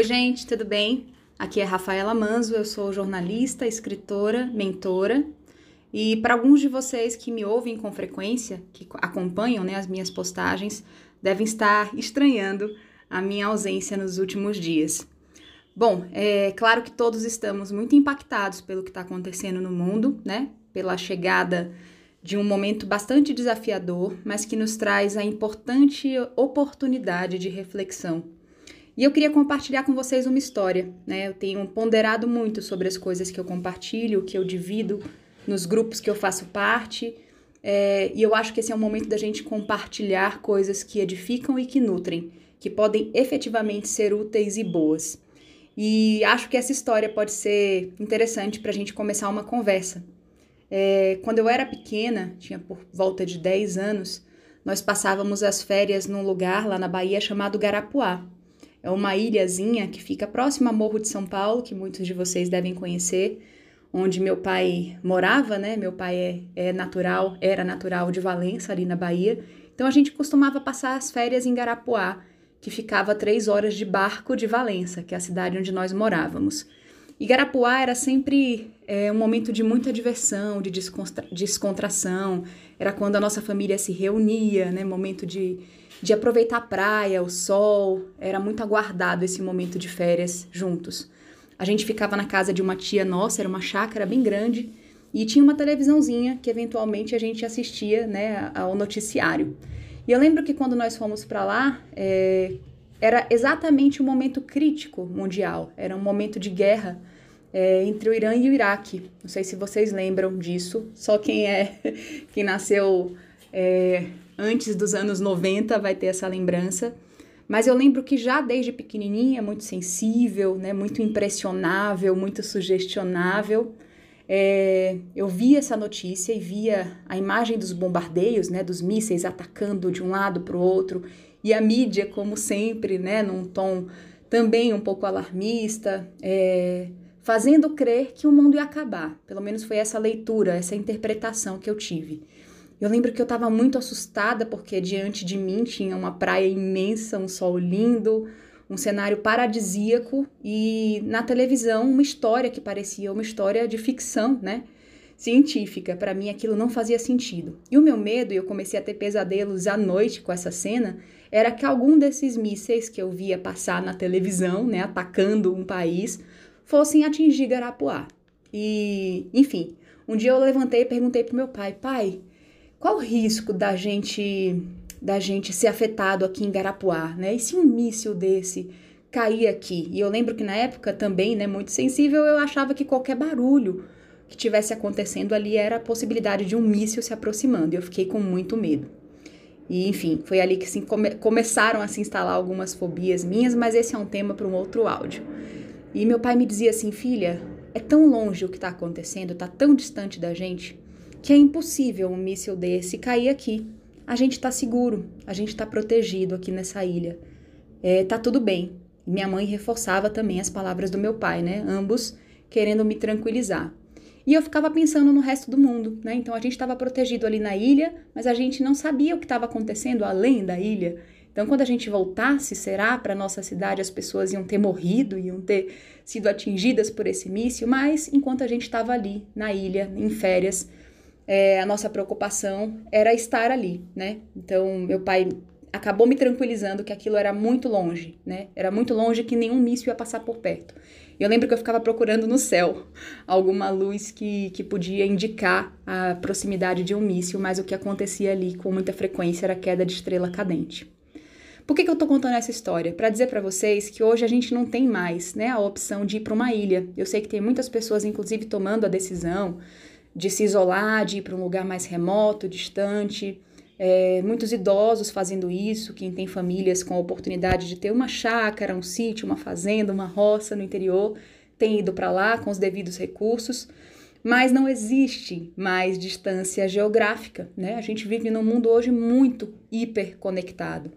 Oi, gente, tudo bem? Aqui é Rafaela Manzo, eu sou jornalista, escritora, mentora. E para alguns de vocês que me ouvem com frequência, que acompanham né, as minhas postagens, devem estar estranhando a minha ausência nos últimos dias. Bom, é claro que todos estamos muito impactados pelo que está acontecendo no mundo, né? Pela chegada de um momento bastante desafiador, mas que nos traz a importante oportunidade de reflexão. E eu queria compartilhar com vocês uma história, né? Eu tenho ponderado muito sobre as coisas que eu compartilho, que eu divido nos grupos que eu faço parte, é, e eu acho que esse é o momento da gente compartilhar coisas que edificam e que nutrem, que podem efetivamente ser úteis e boas. E acho que essa história pode ser interessante para a gente começar uma conversa. É, quando eu era pequena, tinha por volta de 10 anos, nós passávamos as férias num lugar lá na Bahia chamado Garapuá. É uma ilhazinha que fica próxima ao Morro de São Paulo, que muitos de vocês devem conhecer, onde meu pai morava, né? Meu pai é, é natural, era natural de Valença, ali na Bahia. Então a gente costumava passar as férias em Garapuá, que ficava a três horas de barco de Valença, que é a cidade onde nós morávamos. E Garapuá era sempre é, um momento de muita diversão, de descontra descontração. Era quando a nossa família se reunia, né? Momento de, de aproveitar a praia, o sol. Era muito aguardado esse momento de férias juntos. A gente ficava na casa de uma tia nossa, era uma chácara bem grande, e tinha uma televisãozinha que eventualmente a gente assistia né, ao noticiário. E eu lembro que quando nós fomos para lá, é, era exatamente um momento crítico mundial, era um momento de guerra é, entre o Irã e o Iraque. Não sei se vocês lembram disso, só quem é quem nasceu é, antes dos anos 90 vai ter essa lembrança. Mas eu lembro que já desde pequenininha, muito sensível, né, muito impressionável, muito sugestionável, é, eu via essa notícia e via a imagem dos bombardeios, né, dos mísseis atacando de um lado para o outro, e a mídia, como sempre, né, num tom também um pouco alarmista, é, fazendo crer que o mundo ia acabar. Pelo menos foi essa leitura, essa interpretação que eu tive. Eu lembro que eu estava muito assustada porque diante de mim tinha uma praia imensa, um sol lindo, um cenário paradisíaco e na televisão uma história que parecia uma história de ficção, né? Científica. Para mim aquilo não fazia sentido. E o meu medo, e eu comecei a ter pesadelos à noite com essa cena, era que algum desses mísseis que eu via passar na televisão, né, atacando um país, fossem atingir Garapuá. E, enfim, um dia eu levantei e perguntei pro meu pai: "Pai, qual o risco da gente da gente ser afetado aqui em Garapuá, né? E se um míssil desse cair aqui? E eu lembro que na época também, né, muito sensível, eu achava que qualquer barulho que tivesse acontecendo ali era a possibilidade de um míssil se aproximando. E eu fiquei com muito medo. E enfim, foi ali que assim, come começaram a se instalar algumas fobias minhas, mas esse é um tema para um outro áudio. E meu pai me dizia assim, filha, é tão longe o que está acontecendo, está tão distante da gente, que é impossível um míssil desse cair aqui a gente está seguro, a gente está protegido aqui nessa ilha. É, tá tudo bem. Minha mãe reforçava também as palavras do meu pai, né? Ambos querendo me tranquilizar. E eu ficava pensando no resto do mundo, né? Então a gente estava protegido ali na ilha, mas a gente não sabia o que estava acontecendo além da ilha. Então, quando a gente voltasse, será para nossa cidade as pessoas iam ter morrido, iam ter sido atingidas por esse míssil, mas enquanto a gente estava ali na ilha, em férias, é, a nossa preocupação era estar ali, né? Então, meu pai acabou me tranquilizando que aquilo era muito longe, né? Era muito longe que nenhum míssil ia passar por perto. Eu lembro que eu ficava procurando no céu alguma luz que, que podia indicar a proximidade de um míssil, mas o que acontecia ali com muita frequência era a queda de estrela cadente. Por que, que eu tô contando essa história? Para dizer para vocês que hoje a gente não tem mais né, a opção de ir para uma ilha. Eu sei que tem muitas pessoas, inclusive, tomando a decisão de se isolar, de ir para um lugar mais remoto, distante. É, muitos idosos fazendo isso, quem tem famílias com a oportunidade de ter uma chácara, um sítio, uma fazenda, uma roça no interior, tem ido para lá com os devidos recursos. Mas não existe mais distância geográfica, né? A gente vive num mundo hoje muito hiperconectado.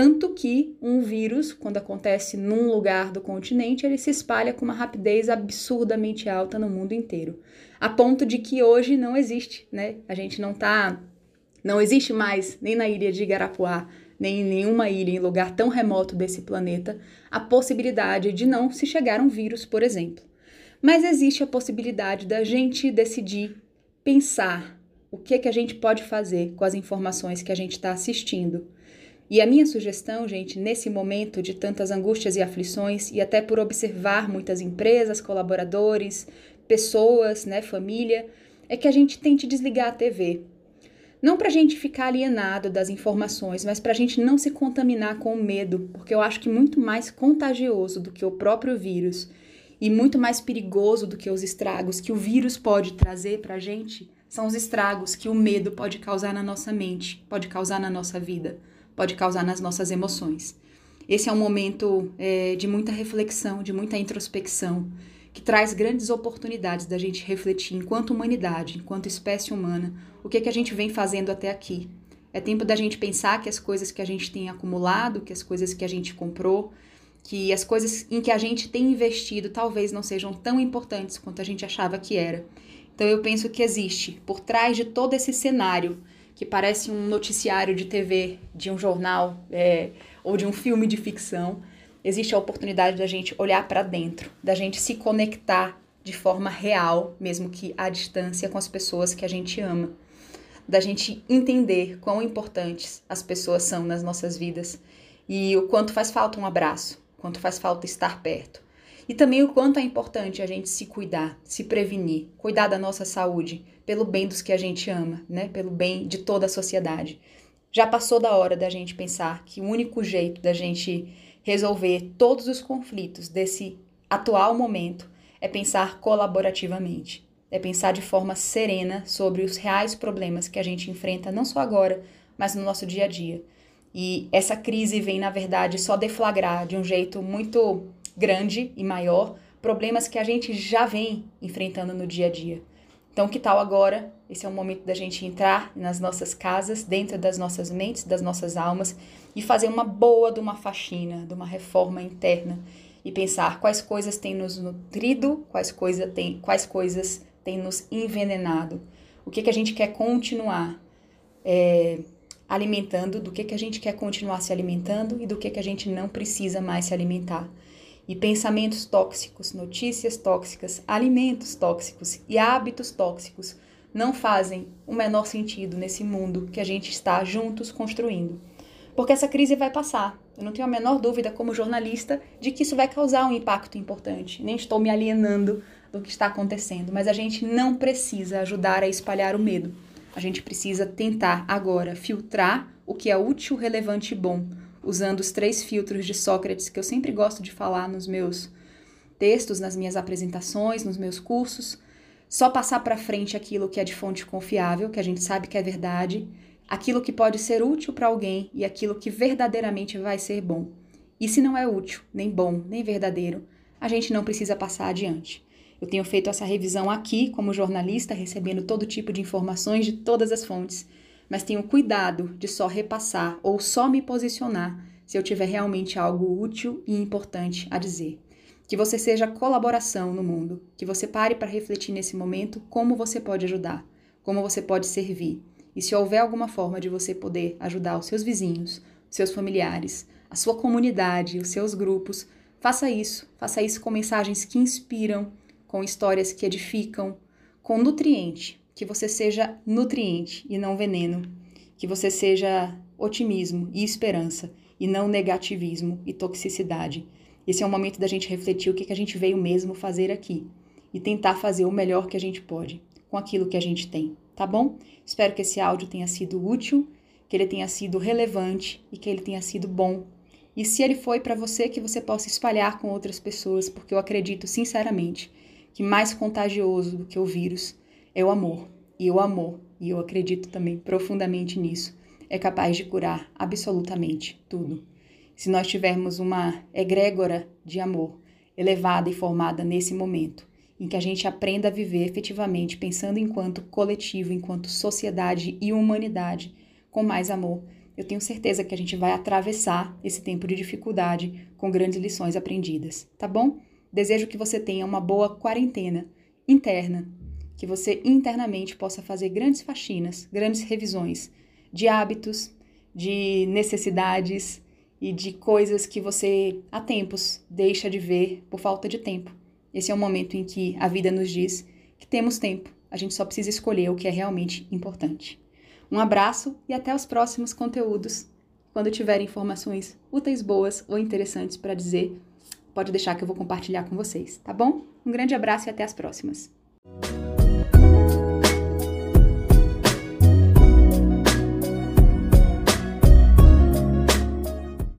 Tanto que um vírus, quando acontece num lugar do continente, ele se espalha com uma rapidez absurdamente alta no mundo inteiro. A ponto de que hoje não existe, né? A gente não tá. Não existe mais, nem na ilha de Igarapuá, nem em nenhuma ilha em lugar tão remoto desse planeta, a possibilidade de não se chegar um vírus, por exemplo. Mas existe a possibilidade da gente decidir pensar o que que a gente pode fazer com as informações que a gente está assistindo. E a minha sugestão, gente, nesse momento de tantas angústias e aflições, e até por observar muitas empresas, colaboradores, pessoas, né, família, é que a gente tente desligar a TV. Não para a gente ficar alienado das informações, mas para a gente não se contaminar com o medo, porque eu acho que muito mais contagioso do que o próprio vírus e muito mais perigoso do que os estragos que o vírus pode trazer para a gente são os estragos que o medo pode causar na nossa mente, pode causar na nossa vida, pode causar nas nossas emoções. Esse é um momento é, de muita reflexão, de muita introspecção, que traz grandes oportunidades da gente refletir enquanto humanidade, enquanto espécie humana, o que, que a gente vem fazendo até aqui. É tempo da gente pensar que as coisas que a gente tem acumulado, que as coisas que a gente comprou, que as coisas em que a gente tem investido talvez não sejam tão importantes quanto a gente achava que era. Então eu penso que existe, por trás de todo esse cenário, que parece um noticiário de TV, de um jornal é, ou de um filme de ficção, existe a oportunidade da gente olhar para dentro, da gente se conectar de forma real, mesmo que à distância, com as pessoas que a gente ama, da gente entender quão importantes as pessoas são nas nossas vidas e o quanto faz falta um abraço, quanto faz falta estar perto. E também o quanto é importante a gente se cuidar, se prevenir, cuidar da nossa saúde, pelo bem dos que a gente ama, né? Pelo bem de toda a sociedade. Já passou da hora da gente pensar que o único jeito da gente resolver todos os conflitos desse atual momento é pensar colaborativamente, é pensar de forma serena sobre os reais problemas que a gente enfrenta não só agora, mas no nosso dia a dia. E essa crise vem, na verdade, só deflagrar de um jeito muito grande e maior problemas que a gente já vem enfrentando no dia a dia. Então, que tal agora? Esse é o momento da gente entrar nas nossas casas, dentro das nossas mentes, das nossas almas e fazer uma boa de uma faxina, de uma reforma interna e pensar quais coisas têm nos nutrido, quais, coisa tem, quais coisas têm nos envenenado, o que, que a gente quer continuar é, alimentando, do que, que a gente quer continuar se alimentando e do que, que a gente não precisa mais se alimentar e pensamentos tóxicos, notícias tóxicas, alimentos tóxicos e hábitos tóxicos não fazem o menor sentido nesse mundo que a gente está juntos construindo. Porque essa crise vai passar. Eu não tenho a menor dúvida, como jornalista, de que isso vai causar um impacto importante. Nem estou me alienando do que está acontecendo, mas a gente não precisa ajudar a espalhar o medo. A gente precisa tentar agora filtrar o que é útil, relevante e bom, usando os três filtros de Sócrates que eu sempre gosto de falar nos meus textos, nas minhas apresentações, nos meus cursos. Só passar para frente aquilo que é de fonte confiável, que a gente sabe que é verdade, aquilo que pode ser útil para alguém e aquilo que verdadeiramente vai ser bom. E se não é útil, nem bom, nem verdadeiro, a gente não precisa passar adiante. Eu tenho feito essa revisão aqui como jornalista, recebendo todo tipo de informações de todas as fontes mas tenho cuidado de só repassar ou só me posicionar se eu tiver realmente algo útil e importante a dizer. Que você seja colaboração no mundo, que você pare para refletir nesse momento como você pode ajudar, como você pode servir. E se houver alguma forma de você poder ajudar os seus vizinhos, os seus familiares, a sua comunidade, os seus grupos, faça isso. Faça isso com mensagens que inspiram, com histórias que edificam, com nutriente, que você seja nutriente e não veneno, que você seja otimismo e esperança e não negativismo e toxicidade. Esse é o momento da gente refletir o que, que a gente veio mesmo fazer aqui e tentar fazer o melhor que a gente pode com aquilo que a gente tem, tá bom? Espero que esse áudio tenha sido útil, que ele tenha sido relevante e que ele tenha sido bom. E se ele foi para você, que você possa espalhar com outras pessoas, porque eu acredito sinceramente que mais contagioso do que o vírus é o amor. E o amor, e eu acredito também profundamente nisso, é capaz de curar absolutamente tudo. Se nós tivermos uma egrégora de amor elevada e formada nesse momento, em que a gente aprenda a viver efetivamente pensando enquanto coletivo, enquanto sociedade e humanidade, com mais amor, eu tenho certeza que a gente vai atravessar esse tempo de dificuldade com grandes lições aprendidas, tá bom? Desejo que você tenha uma boa quarentena interna que você internamente possa fazer grandes faxinas, grandes revisões de hábitos, de necessidades e de coisas que você há tempos deixa de ver por falta de tempo. Esse é o momento em que a vida nos diz que temos tempo, a gente só precisa escolher o que é realmente importante. Um abraço e até os próximos conteúdos. Quando tiver informações úteis, boas ou interessantes para dizer, pode deixar que eu vou compartilhar com vocês, tá bom? Um grande abraço e até as próximas.